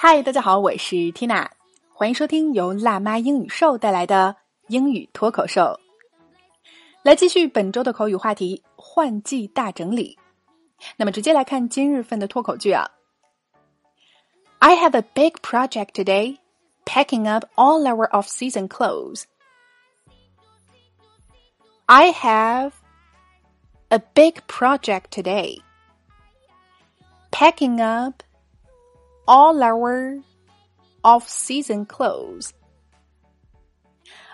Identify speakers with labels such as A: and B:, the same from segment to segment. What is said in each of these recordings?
A: 嗨，大家好，我是 Tina，欢迎收听由辣妈英语秀带来的英语脱口秀。来继续本周的口语话题——换季大整理。那么直接来看今日份的脱口剧啊。I have a big project today, packing up all our off-season clothes. I have a big project today, packing up all our off-season clothes.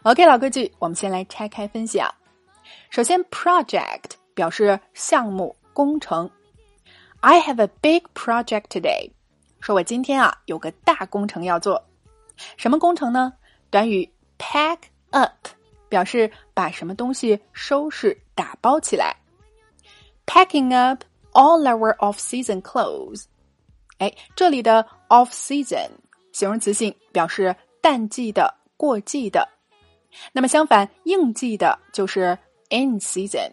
A: OK，老规矩，我们先来拆开分析啊。首先，project 表示项目、工程。I have a big project today，说我今天啊有个大工程要做。什么工程呢？短语 pack up 表示把什么东西收拾、打包起来。Packing up all our off-season clothes。 哎，这里的 off-season 形容词性表示淡季的、过季的。那么相反，应季的就是 in season。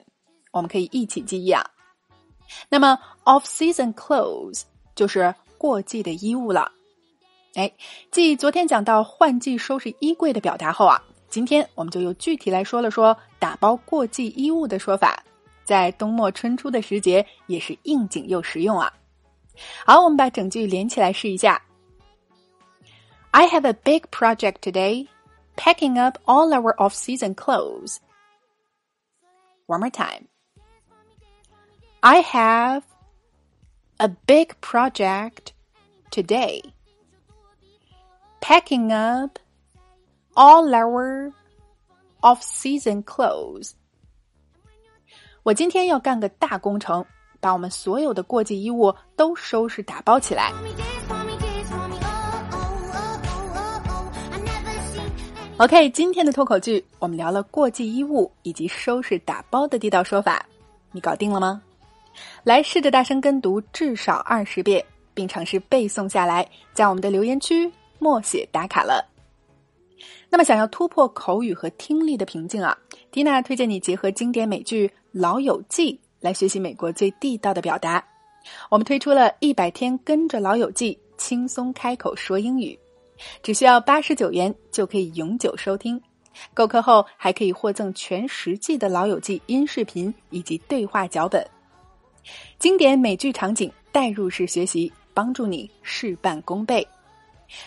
A: 我们可以一起记忆啊。那么 off-season clothes 就是过季的衣物了。哎，继昨天讲到换季收拾衣柜的表达后啊，今天我们就又具体来说了说打包过季衣物的说法，在冬末春初的时节也是应景又实用啊。好，我们把整句连起来试一下。I have a big project today, packing up all our off-season clothes. One more time. I have a big project today, packing up all our off-season clothes. 我今天要干个大工程。 把我们所有的过季衣物都收拾打包起来。OK，今天的脱口剧我们聊了过季衣物以及收拾打包的地道说法，你搞定了吗？来试着大声跟读至少二十遍，并尝试背诵下来，在我们的留言区默写打卡了。那么，想要突破口语和听力的瓶颈啊，缇娜推荐你结合经典美剧《老友记》。来学习美国最地道的表达，我们推出了一百天跟着老友记轻松开口说英语，只需要八十九元就可以永久收听。购课后还可以获赠全十季的老友记音视频以及对话脚本，经典美剧场景代入式学习，帮助你事半功倍。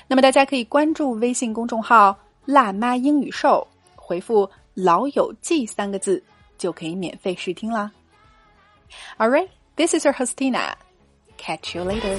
A: 那么大家可以关注微信公众号“辣妈英语秀”，回复“老友记”三个字就可以免费试听啦。All right, this is your host Tina. Catch you later.